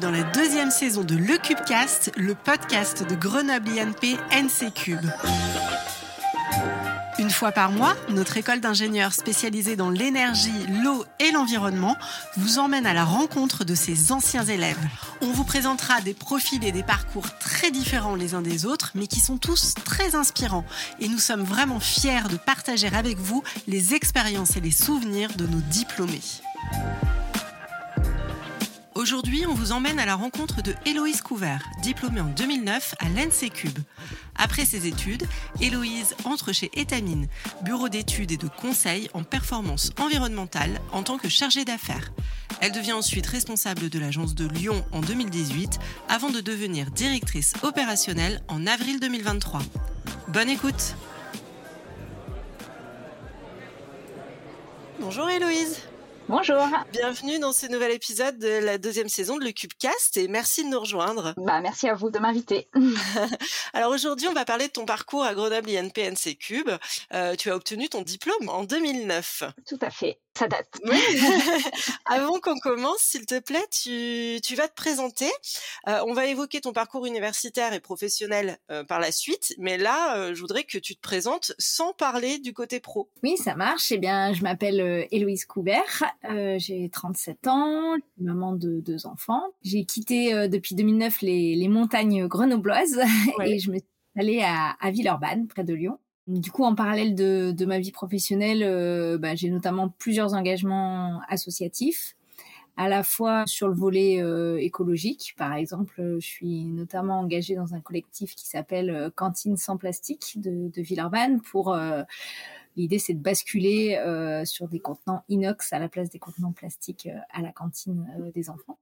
dans la deuxième saison de Le Cubecast, le podcast de Grenoble INP NC Cube. Une fois par mois, notre école d'ingénieurs spécialisée dans l'énergie, l'eau et l'environnement vous emmène à la rencontre de ses anciens élèves. On vous présentera des profils et des parcours très différents les uns des autres, mais qui sont tous très inspirants. Et nous sommes vraiment fiers de partager avec vous les expériences et les souvenirs de nos diplômés. Aujourd'hui, on vous emmène à la rencontre de Héloïse Couvert, diplômée en 2009 à l'NC Cube. Après ses études, Héloïse entre chez Etamine, bureau d'études et de conseil en performance environnementale en tant que chargée d'affaires. Elle devient ensuite responsable de l'agence de Lyon en 2018 avant de devenir directrice opérationnelle en avril 2023. Bonne écoute Bonjour Héloïse Bonjour. Bienvenue dans ce nouvel épisode de la deuxième saison de Le Cubecast et merci de nous rejoindre. Bah, merci à vous de m'inviter. Alors aujourd'hui, on va parler de ton parcours à Grenoble INP NC Cube. Euh, tu as obtenu ton diplôme en 2009. Tout à fait ça date. Avant qu'on commence, s'il te plaît, tu, vas te présenter. Euh, on va évoquer ton parcours universitaire et professionnel euh, par la suite, mais là, euh, je voudrais que tu te présentes sans parler du côté pro. Oui, ça marche. Eh bien, je m'appelle Héloïse Coubert, j'ai 37 ans, maman de deux enfants. J'ai quitté depuis 2009 les, montagnes grenobloises et je me suis allée à, à Villeurbanne, près de Lyon. Du coup, en parallèle de, ma vie professionnelle, euh, bah, j'ai notamment plusieurs engagements associatifs, à la fois sur le volet euh, écologique. Par exemple, je suis notamment engagée dans un collectif qui s'appelle euh, Cantine sans plastique de, de Villeurbanne pour L'idée, c'est de basculer sur des contenants inox à la place des contenants plastiques à la cantine des enfants.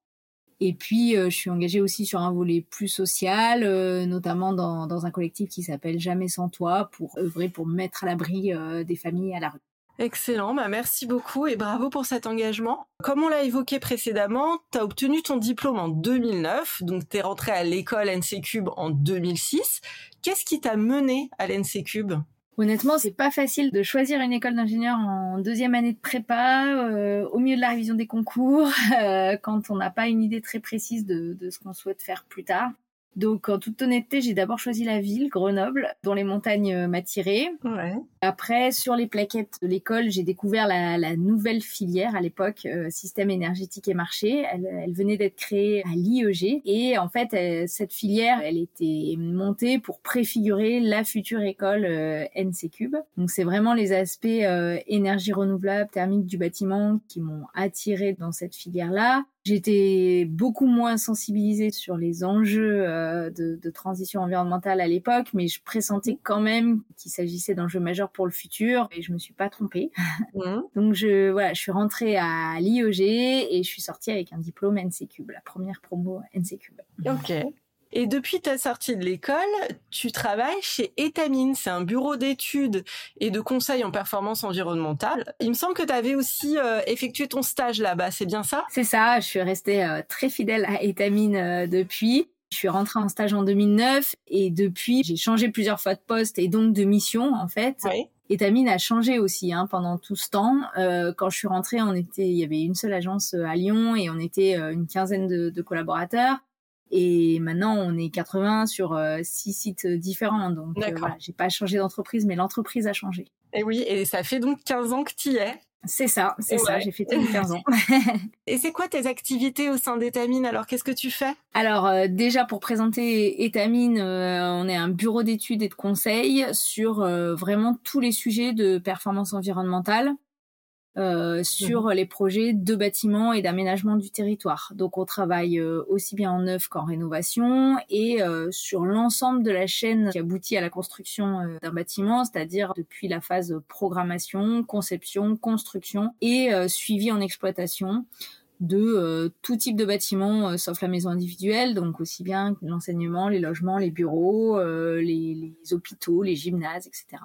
Et puis, euh, je suis engagée aussi sur un volet plus social, euh, notamment dans, un collectif qui s'appelle Jamais sans toi, pour œuvrer pour mettre à l'abri euh, des familles à la rue. Excellent, bah merci beaucoup et bravo pour cet engagement. Comme on l'a évoqué précédemment, tu as obtenu ton diplôme en 2009, donc tu es rentré à l'école NC Cube en 2006. Qu'est-ce qui t'a mené à l'NC Cube? Honnêtement, c'est pas facile de choisir une école d'ingénieur en deuxième année de prépa, euh, au milieu de la révision des concours, euh, quand on n'a pas une idée très précise de, de ce qu'on souhaite faire plus tard. Donc, en toute honnêteté, j'ai d'abord choisi la ville, Grenoble, dont les montagnes euh, m'attiraient. Ouais. Après, sur les plaquettes de l'école, j'ai découvert la, la, nouvelle filière à l'époque, euh, système énergétique et marché. Elle, elle venait d'être créée à l'IEG. Et en fait, cette filière, elle était montée pour préfigurer la future école euh, NC Cube. Donc, c'est vraiment les aspects énergie renouvelable, thermique du bâtiment qui m'ont attiré dans cette filière-là. J'étais beaucoup moins sensibilisée sur les enjeux euh, de, transition environnementale à l'époque, mais je pressentais quand même qu'il s'agissait d'enjeux majeurs pour le futur et je me suis pas trompée. Mmh. Donc je voilà, je suis rentrée à l'IEG et je suis sortie avec un diplôme NCCube, la première promo NCCube. Ok. Et depuis ta sortie de l'école, tu travailles chez Etamine. C'est un bureau d'études et de conseil en performance environnementale. Il me semble que tu avais aussi euh, effectué ton stage là-bas, c'est bien ça? C'est ça, je suis restée euh, très fidèle à Etamine euh, depuis. Je suis rentrée en stage en 2009 et depuis, j'ai changé plusieurs fois de poste et donc de mission en fait. Oui. Etamine a changé aussi hein, pendant tout ce temps. quand je suis rentrée, on était, il y avait une seule agence à Lyon et on était une quinzaine de, de collaborateurs. Et maintenant, on est 80 sur euh, six sites différents. Donc, euh, voilà, j'ai pas changé d'entreprise, mais l'entreprise a changé. Et oui, et ça fait donc 15 ans que tu y es. C'est ça, c'est ça, j'ai fait 15 ans. et c'est quoi tes activités au sein d'Etamine? Alors, qu'est-ce que tu fais? Alors, euh, déjà, pour présenter Etamine, on est un bureau d'études et de conseils sur vraiment tous les sujets de performance environnementale. Euh, sur les projets de bâtiments et d'aménagement du territoire. Donc on travaille euh, aussi bien en neuf qu'en rénovation et euh, sur l'ensemble de la chaîne qui aboutit à la construction d'un bâtiment, c'est-à-dire depuis la phase programmation, conception, construction et suivi en exploitation de euh, tout type de bâtiment euh, sauf la maison individuelle, donc aussi bien l'enseignement, les logements, les bureaux, euh, les, les, hôpitaux, les gymnases, etc.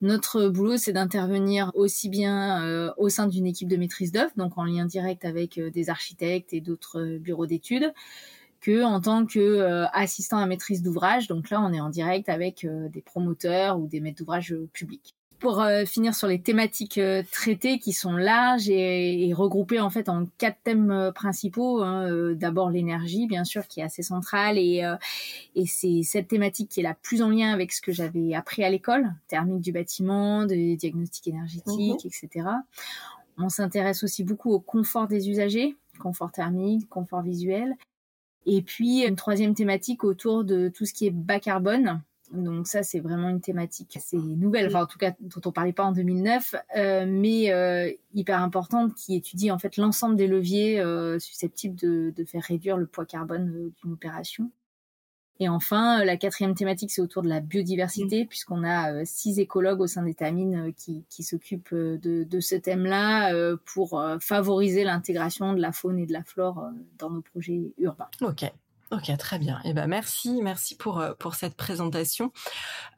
Notre boulot, c'est d'intervenir aussi bien au sein d'une équipe de maîtrise d'œuvre, donc en lien direct avec des architectes et d'autres bureaux d'études, que en tant que assistant à maîtrise d'ouvrage. Donc là, on est en direct avec des promoteurs ou des maîtres d'ouvrage publics. Pour euh, finir sur les thématiques euh, traitées qui sont larges et, regroupées en fait en quatre thèmes euh, principaux. Hein, d'abord l'énergie, bien sûr, qui est assez centrale et, et c'est cette thématique qui est la plus en lien avec ce que j'avais appris à l'école, thermique du bâtiment, de diagnostic énergétique, mhm. etc. On s'intéresse aussi beaucoup au confort des usagers, confort thermique, confort visuel. Et puis une troisième thématique autour de tout ce qui est bas carbone, donc ça, c'est vraiment une thématique assez nouvelle, enfin en tout cas dont on parlait pas en 2009, euh, mais euh, hyper importante, qui étudie en fait l'ensemble des leviers euh, susceptibles de, de, faire réduire le poids carbone d'une opération. Et enfin, la quatrième thématique, c'est autour de la biodiversité, puisqu'on a six écologues au sein d'Étamines qui, qui s'occupent de, de, ce thème-là pour favoriser l'intégration de la faune et de la flore dans nos projets urbains. Ok, Ok, très bien. Eh ben merci, merci pour euh, pour cette présentation.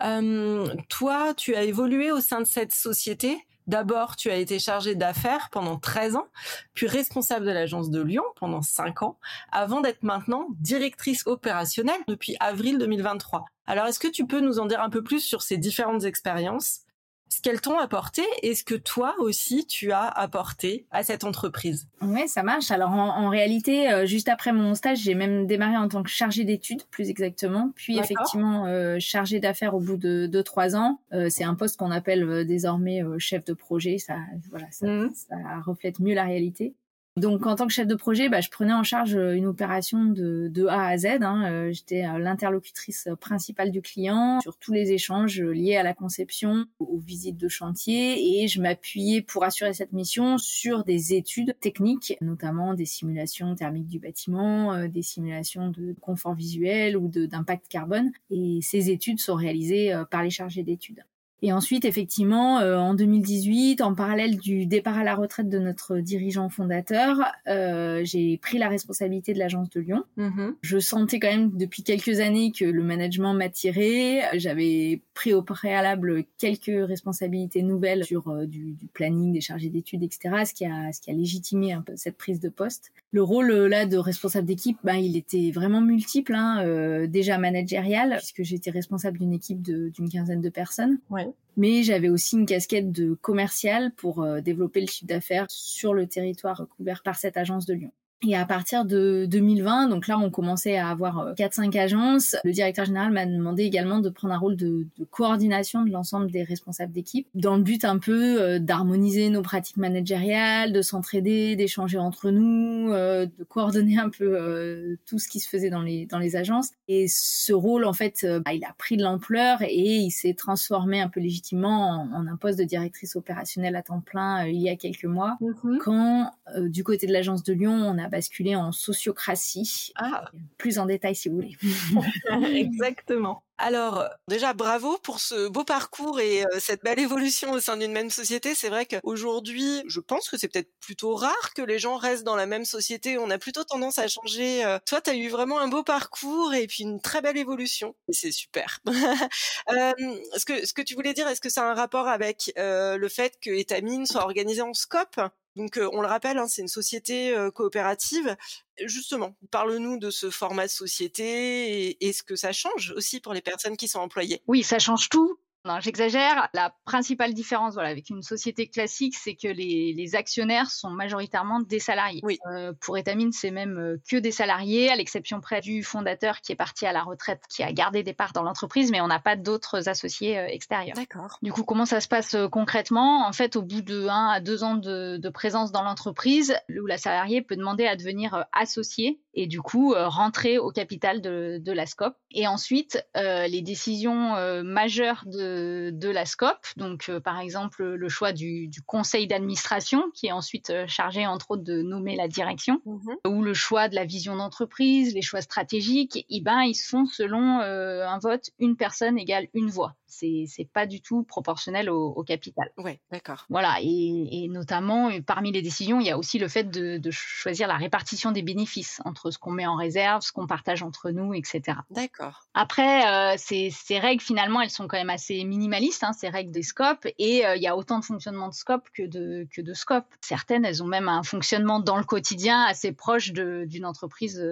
Euh, toi, tu as évolué au sein de cette société. D'abord, tu as été chargée d'affaires pendant 13 ans, puis responsable de l'agence de Lyon pendant 5 ans, avant d'être maintenant directrice opérationnelle depuis avril 2023. Alors, est-ce que tu peux nous en dire un peu plus sur ces différentes expériences? Ce qu'elles t'ont apporté et ce que toi aussi tu as apporté à cette entreprise. Oui, ça marche. Alors en, réalité, euh, juste après mon stage, j'ai même démarré en tant que chargée d'études, plus exactement, puis effectivement euh, chargée d'affaires au bout de 2-3 ans. Euh, c'est un poste qu'on appelle désormais chef de projet. Ça, voilà, ça, mmh. ça reflète mieux la réalité. Donc en tant que chef de projet, bah, je prenais en charge euh, une opération de, A à Z. Hein. Euh, j'étais euh, l'interlocutrice principale du client sur tous les échanges liés à la conception, aux visites de chantier, et je m'appuyais pour assurer cette mission sur des études techniques, notamment des simulations thermiques du bâtiment, des simulations de confort visuel ou d'impact carbone. Et ces études sont réalisées par les chargés d'études. Et ensuite, effectivement, euh, en 2018, en parallèle du départ à la retraite de notre dirigeant fondateur, euh, j'ai pris la responsabilité de l'agence de Lyon. Mm-hmm. Je sentais quand même depuis quelques années que le management m'attirait. J'avais pris au préalable quelques responsabilités nouvelles sur euh, du, du, planning, des chargés d'études, etc., ce qui a, ce qui a légitimé un peu cette prise de poste. Le rôle là de responsable d'équipe, bah, il était vraiment multiple, hein, déjà managérial, puisque j'étais responsable d'une équipe d'une quinzaine de personnes. Ouais mais j'avais aussi une casquette de commercial pour euh, développer le chiffre d'affaires sur le territoire couvert par cette agence de Lyon. Et à partir de 2020, donc là on commençait à avoir 4-5 euh, agences, le directeur général m'a demandé également de prendre un rôle de, de coordination de l'ensemble des responsables d'équipe, dans le but un peu euh, d'harmoniser nos pratiques managériales, de s'entraider, d'échanger entre nous, euh, de coordonner un peu tout ce qui se faisait dans les, dans les agences. Et ce rôle, en fait, bah, il a pris de l'ampleur et il s'est transformé un peu légitimement en, un poste de directrice opérationnelle à temps plein il y a quelques mois, mm-hmm. quand du côté de l'agence de Lyon, on a basculer en sociocratie. Ah. Plus en détail si vous voulez. Exactement. Alors, déjà, bravo pour ce beau parcours et euh, cette belle évolution au sein d'une même société. C'est vrai qu'aujourd'hui, je pense que c'est peut-être plutôt rare que les gens restent dans la même société. On a plutôt tendance à changer. Euh. Toi, tu as eu vraiment un beau parcours et puis une très belle évolution. C'est super. euh, ce, que, ce que tu voulais dire, est-ce que ça a un rapport avec euh, le fait que Etamine soit organisé en scope? Donc, on le rappelle, hein, c'est une société coopérative. Justement, parle-nous de ce format de société et, et, ce que ça change aussi pour les personnes qui sont employées. Oui, ça change tout. Non, j'exagère. La principale différence, voilà, avec une société classique, c'est que les, les, actionnaires sont majoritairement des salariés. Oui. Euh, pour Etamine, c'est même euh, que des salariés, à l'exception près du fondateur qui est parti à la retraite, qui a gardé des parts dans l'entreprise, mais on n'a pas d'autres associés euh, extérieurs. D'accord. Du coup, comment ça se passe concrètement? En fait, au bout de 1 à 2 ans de, de présence dans l'entreprise, où la salariée peut demander à devenir associé et du coup rentrer au capital de, de la SCOP. Et ensuite, les décisions majeures de de, la SCOP, donc euh, par exemple le choix du, conseil d'administration qui est ensuite euh, chargé entre autres de nommer la direction, mhm. ou le choix de la vision d'entreprise, les choix stratégiques, et eh ben ils se font selon euh, un vote une personne égale une voix c'est pas du tout proportionnel au, capital. Ouais, d'accord. Voilà, et, notamment parmi les décisions, il y a aussi le fait de, choisir la répartition des bénéfices entre ce qu'on met en réserve, ce qu'on partage entre nous, etc. D'accord. Après, euh, ces, règles finalement, elles sont quand même assez minimaliste, hein, ces règles des scopes, et il y a autant de fonctionnement de scope que de, que de scope. Certaines, elles ont même un fonctionnement dans le quotidien assez proche d'une entreprise,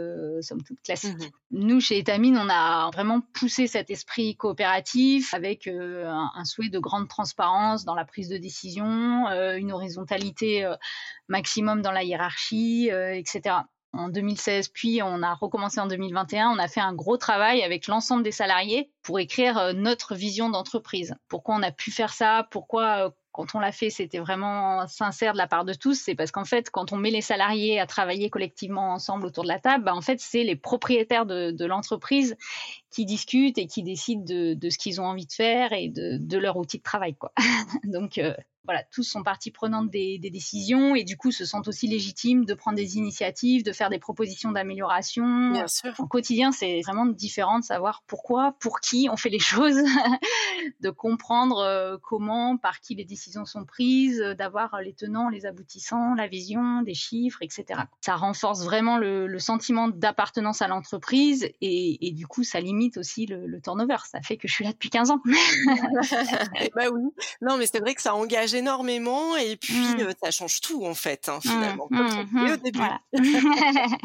somme toute, classique. Mmh Nous, chez Etamine, on a vraiment poussé cet esprit coopératif avec un, un, souhait de grande transparence dans la prise de décision, une horizontalité maximum dans la hiérarchie, etc en 2016, puis on a recommencé en 2021. On a fait un gros travail avec l'ensemble des salariés pour écrire euh, notre vision d'entreprise. Pourquoi on a pu faire ça? Pourquoi euh, quand on l'a fait, c'était vraiment sincère de la part de tous, c'est parce qu'en fait, quand on met les salariés à travailler collectivement ensemble autour de la table, bah, en fait, c'est les propriétaires de, l'entreprise qui discutent et qui décident de, ce qu'ils ont envie de faire et de, leur outil de travail. Quoi. Donc, euh, voilà, tous sont partie prenante des, décisions et du coup se sentent aussi légitimes de prendre des initiatives, de faire des propositions d'amélioration. Bien sûr. Au quotidien, c'est vraiment différent de savoir pourquoi, pour qui on fait les choses, de comprendre euh, comment, par qui les décisions sont prises, d'avoir les tenants, les aboutissants, la vision, des chiffres, etc. Ça renforce vraiment le, sentiment d'appartenance à l'entreprise et, du coup, ça limite aussi le, turnover. Ça fait que je suis là depuis 15 ans. bah oui. Non, mais c'est vrai que ça engage énormément et puis mmh. ça change tout en fait, hein, mmh. finalement, comme mmh. au début.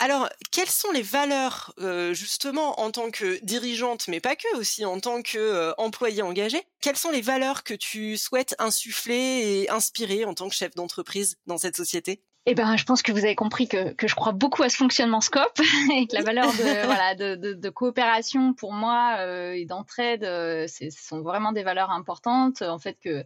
Alors, quelles sont les valeurs, justement, en tant que dirigeante, mais pas que, aussi en tant qu'employée engagée? Quelles sont les valeurs que tu souhaites insuffler et inspirer en tant que chef d'entreprise dans cette société? Eh ben, je pense que vous avez compris que, que je crois beaucoup à ce fonctionnement scope et que la valeur de, voilà, de, de, de coopération pour moi euh, et d'entraide, euh, ce sont vraiment des valeurs importantes. En fait, que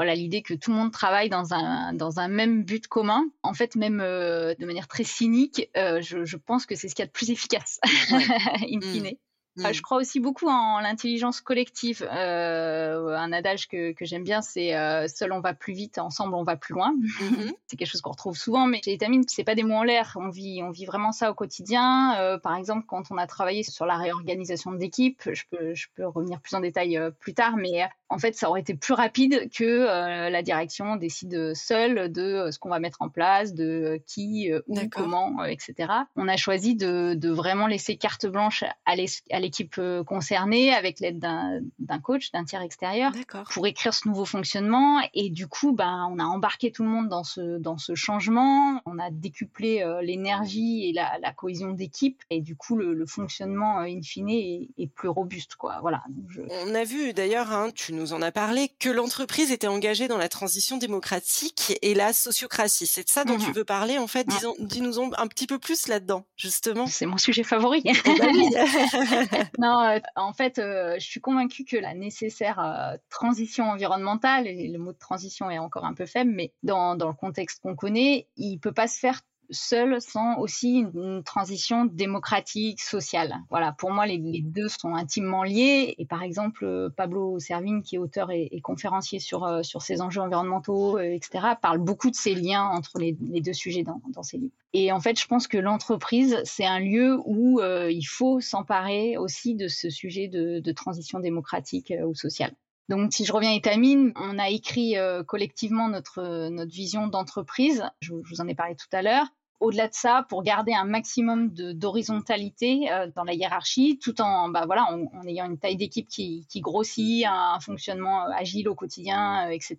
voilà l'idée que tout le monde travaille dans un dans un même but commun. En fait, même euh, de manière très cynique, euh, je, je, pense que c'est ce qu'il y a de plus efficace, in mmh. Euh, je crois aussi beaucoup en l'intelligence collective. Euh, un adage que, que j'aime bien, c'est euh, seul on va plus vite, ensemble on va plus loin. Mm-hmm. c'est quelque chose qu'on retrouve souvent, mais chez Etamine, c'est pas des mots en l'air. On vit, on vit vraiment ça au quotidien. Euh, par exemple, quand on a travaillé sur la réorganisation d'équipe, je peux, je peux revenir plus en détail plus tard, mais en fait, ça aurait été plus rapide que la direction décide seule de ce qu'on va mettre en place, de qui, où, comment, etc. On a choisi de, de vraiment laisser carte blanche à l'équipe euh, concernée avec l'aide d'un coach, d'un tiers extérieur, pour écrire ce nouveau fonctionnement. Et du coup, ben, on a embarqué tout le monde dans ce, dans ce changement. On a décuplé euh, l'énergie et la, la cohésion d'équipe. Et du coup, le, fonctionnement, euh, in fine, est, plus robuste. Quoi. Voilà. On a vu d'ailleurs, hein, tu nous en as parlé, que l'entreprise était engagée dans la transition démocratique et la sociocratie. C'est de ça dont tu mmh veux parler, en fait? Dis-nous un petit peu plus là-dedans, justement. C'est mon sujet favori. Eh ben non, euh, en fait, euh, je suis convaincue que la nécessaire euh, transition environnementale, et le mot de transition est encore un peu faible, mais dans, dans le contexte qu'on connaît, il peut pas se faire seul sans aussi une, transition démocratique, sociale. Voilà, pour moi, les, deux sont intimement liés. Et par exemple, euh, Pablo Servigne, qui est auteur et, conférencier sur, euh, sur ces enjeux environnementaux, euh, etc., parle beaucoup de ces liens entre les, deux sujets dans, ses livres. Et en fait, je pense que l'entreprise, c'est un lieu où il faut s'emparer aussi de ce sujet de, transition démocratique ou sociale. Donc, si je reviens à Etamine, on a écrit collectivement notre, notre vision d'entreprise. Je, vous en ai parlé tout à l'heure au-delà de ça, pour garder un maximum d'horizontalité euh, dans la hiérarchie, tout en, bah, voilà, en, ayant une taille d'équipe qui, qui, grossit, un, fonctionnement euh, agile au quotidien, euh, etc.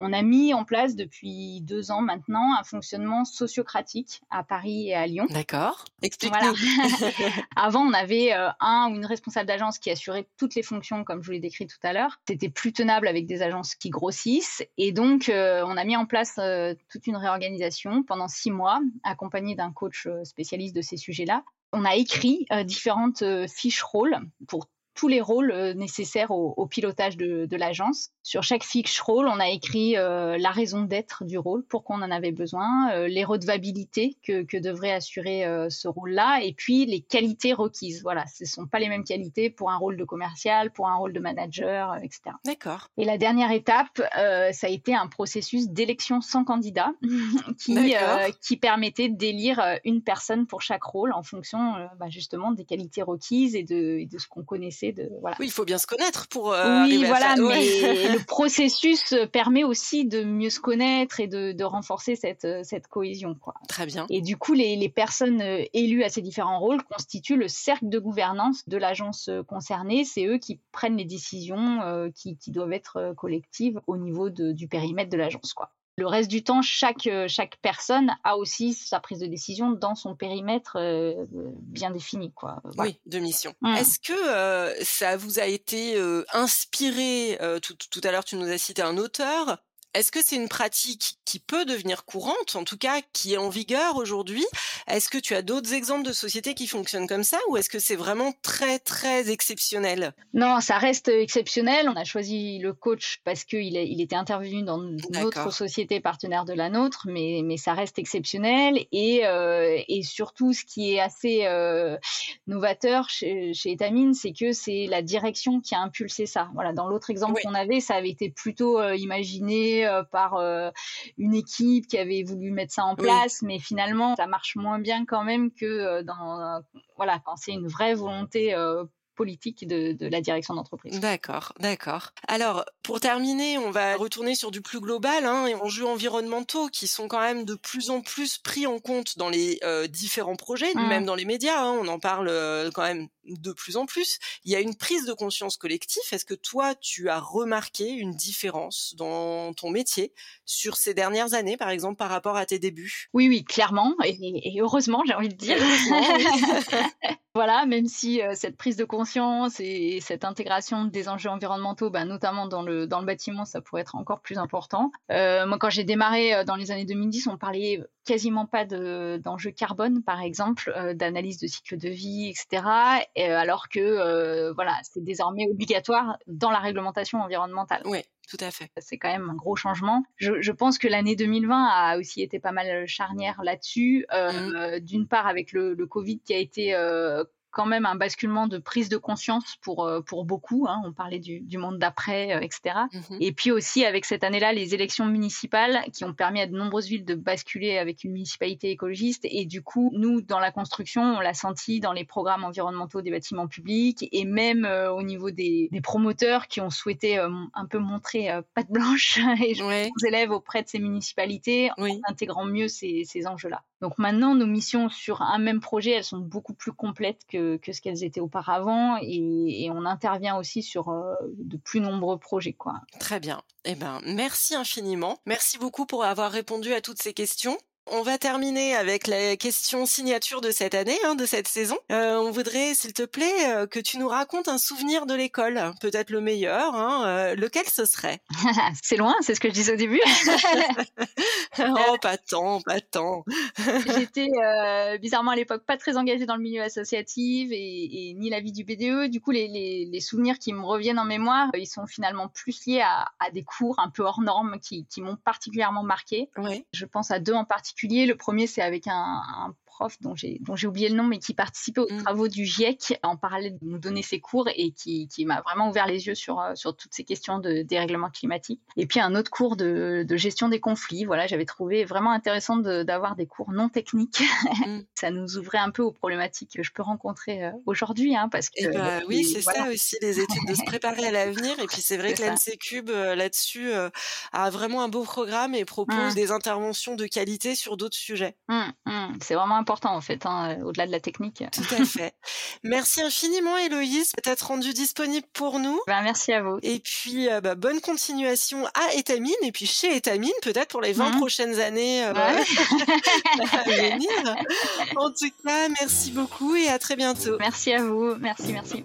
On a mis en place depuis deux ans maintenant un fonctionnement sociocratique à Paris et à Lyon. D'accord. Explique-nous. Avant, on avait euh, un ou une responsable d'agence qui assurait toutes les fonctions, comme je vous l'ai décrit tout à l'heure. C'était plus tenable avec des agences qui grossissent. Et donc, euh, on a mis en place euh, toute une réorganisation pendant six mois, accompagnée d'un coach spécialiste de ces sujets-là. On a écrit différentes fiches rôles pour tous les rôles euh, nécessaires au, pilotage de, l'agence. Sur chaque fiche rôle, on a écrit euh, la raison d'être du rôle, pourquoi on en avait besoin, euh, les redevabilités que, que devrait assurer ce rôle-là, et puis les qualités requises. Voilà, ce ne sont pas les mêmes qualités pour un rôle de commercial, pour un rôle de manager, etc. D'accord. Et la dernière étape, ça a été un processus d'élection sans candidat qui, qui permettait d'élire une personne pour chaque rôle en fonction bah, justement des qualités requises et de, et de ce qu'on connaissait essayer de voilà. Oui, il faut bien se connaître pour. oui, voilà, mais le processus permet aussi de mieux se connaître et de, de renforcer cette cette cohésion, quoi. Très bien. Et du coup, les, les personnes élues à ces différents rôles constituent le cercle de gouvernance de l'agence concernée. C'est eux qui prennent les décisions qui, qui, doivent être collectives au niveau de, du périmètre de l'agence, quoi. Le reste du temps, chaque, euh, chaque personne a aussi sa prise de décision dans son périmètre euh, bien défini. Quoi. Oui, de mission. Mmh. Est-ce que euh, ça vous a été inspiré tout, tout, à l'heure, tu nous as cité un auteur. Est-ce que c'est une pratique qui peut devenir courante, en tout cas qui est en vigueur aujourd'hui? Est-ce que tu as d'autres exemples de sociétés qui fonctionnent comme ça ou est-ce que c'est vraiment très très exceptionnel? Non, ça reste exceptionnel. On a choisi le coach parce qu'il il était intervenu dans notre société partenaire de la nôtre, mais, mais ça reste exceptionnel. Et, euh, et surtout ce qui est assez euh, novateur chez, chez Etamine, c'est que c'est la direction qui a impulsé ça. Voilà, dans l'autre exemple qu'on avait, ça avait été plutôt euh, imaginé euh, par euh, une équipe qui avait voulu mettre ça en place, mais finalement ça marche moins bien quand même que euh, dans voilà quand c'est une vraie volonté politique de, la direction d'entreprise. D'accord, d'accord. Alors, pour terminer, on va retourner sur du plus global, hein, enjeux environnementaux qui sont quand même de plus en plus pris en compte dans les différents projets, mmh. même dans les médias, hein, on en parle quand même de plus en plus. Il y a une prise de conscience collective. Est-ce que toi, tu as remarqué une différence dans ton métier sur ces dernières années, par exemple, par rapport à tes débuts? Oui, oui, clairement, et, heureusement, j'ai envie de dire. voilà, même si euh, cette prise de conscience et, cette intégration des enjeux environnementaux, bah, notamment dans le, dans le bâtiment, ça pourrait être encore plus important. Euh, moi, quand j'ai démarré euh, dans les années 2010, on parlait quasiment pas d'enjeux carbone, par exemple, d'analyse de cycle de vie, etc. alors que voilà, c'est désormais obligatoire dans la réglementation environnementale. Oui, tout à fait. C'est quand même un gros changement. Je, je, pense que l'année 2020 a aussi été pas mal charnière là-dessus. Euh, mmh. D'une part avec le, le, Covid qui a été euh, quand même un basculement de prise de conscience pour, euh, pour beaucoup. Hein. On parlait du, du monde d'après, euh, etc. Mmh Et puis aussi avec cette année-là, les élections municipales qui ont permis à de nombreuses villes de basculer avec une municipalité écologiste. Et du coup, nous, dans la construction, on l'a senti dans les programmes environnementaux des bâtiments publics et même euh, au niveau des, des, promoteurs qui ont souhaité un peu montrer patte blanche et ouais. aux élèves auprès de ces municipalités en intégrant mieux ces, ces enjeux-là. Donc maintenant, nos missions sur un même projet, elles sont beaucoup plus complètes que, ce qu'elles étaient auparavant et, et, on intervient aussi sur euh, de plus nombreux projets. Quoi. Très bien. Eh ben, merci infiniment. Merci beaucoup pour avoir répondu à toutes ces questions. On va terminer avec la question signature de cette année, hein, de cette saison. Euh, on voudrait, s'il te plaît, euh, que tu nous racontes un souvenir de l'école, peut-être le meilleur. Hein, euh, lequel ce serait? C'est loin, c'est ce que je disais au début. oh, pas tant, pas tant. J'étais bizarrement à l'époque pas très engagée dans le milieu associatif et, ni la vie du BDE. Du coup, les, souvenirs qui me reviennent en mémoire, ils sont finalement plus liés à, des cours un peu hors normes qui, qui m'ont particulièrement marqué. Ouais. Je pense à deux en particulier le premier, c'est avec un, prof dont j'ai oublié le nom, mais qui participait aux mmh. travaux du GIEC en parallèle de nous donner ses cours et qui, qui m'a vraiment ouvert les yeux sur euh, sur toutes ces questions de dérèglement climatique. Et puis un autre cours de, de gestion des conflits. Voilà, j'avais trouvé vraiment intéressant d'avoir des cours non techniques. Mmh. ça nous ouvrait un peu aux problématiques que je peux rencontrer euh, aujourd'hui, hein, parce que eh ben oui, c'est ça aussi les études de se préparer à l'avenir. Et puis c'est vrai que l'NC Cube euh, là-dessus a vraiment un beau programme et propose mmh. des interventions de qualité sur d'autres sujets. C'est vraiment important en fait, hein, au-delà de la technique. Tout à fait. merci infiniment Héloïse d'être rendue disponible pour nous. Ben, merci à vous. Et puis euh, bah, bonne continuation à Etamine et puis chez Etamine peut-être pour les 20 mmh. prochaines années euh, à venir. En tout cas, merci beaucoup et à très bientôt. Merci à vous. Merci, merci.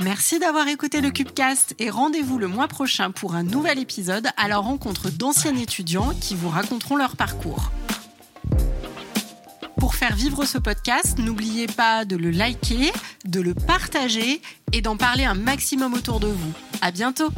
Merci d'avoir écouté le Cubecast et rendez-vous le mois prochain pour un nouvel épisode à la rencontre d'anciens étudiants qui vous raconteront leur parcours. Pour faire vivre ce podcast, n'oubliez pas de le liker, de le partager et d'en parler un maximum autour de vous. À bientôt!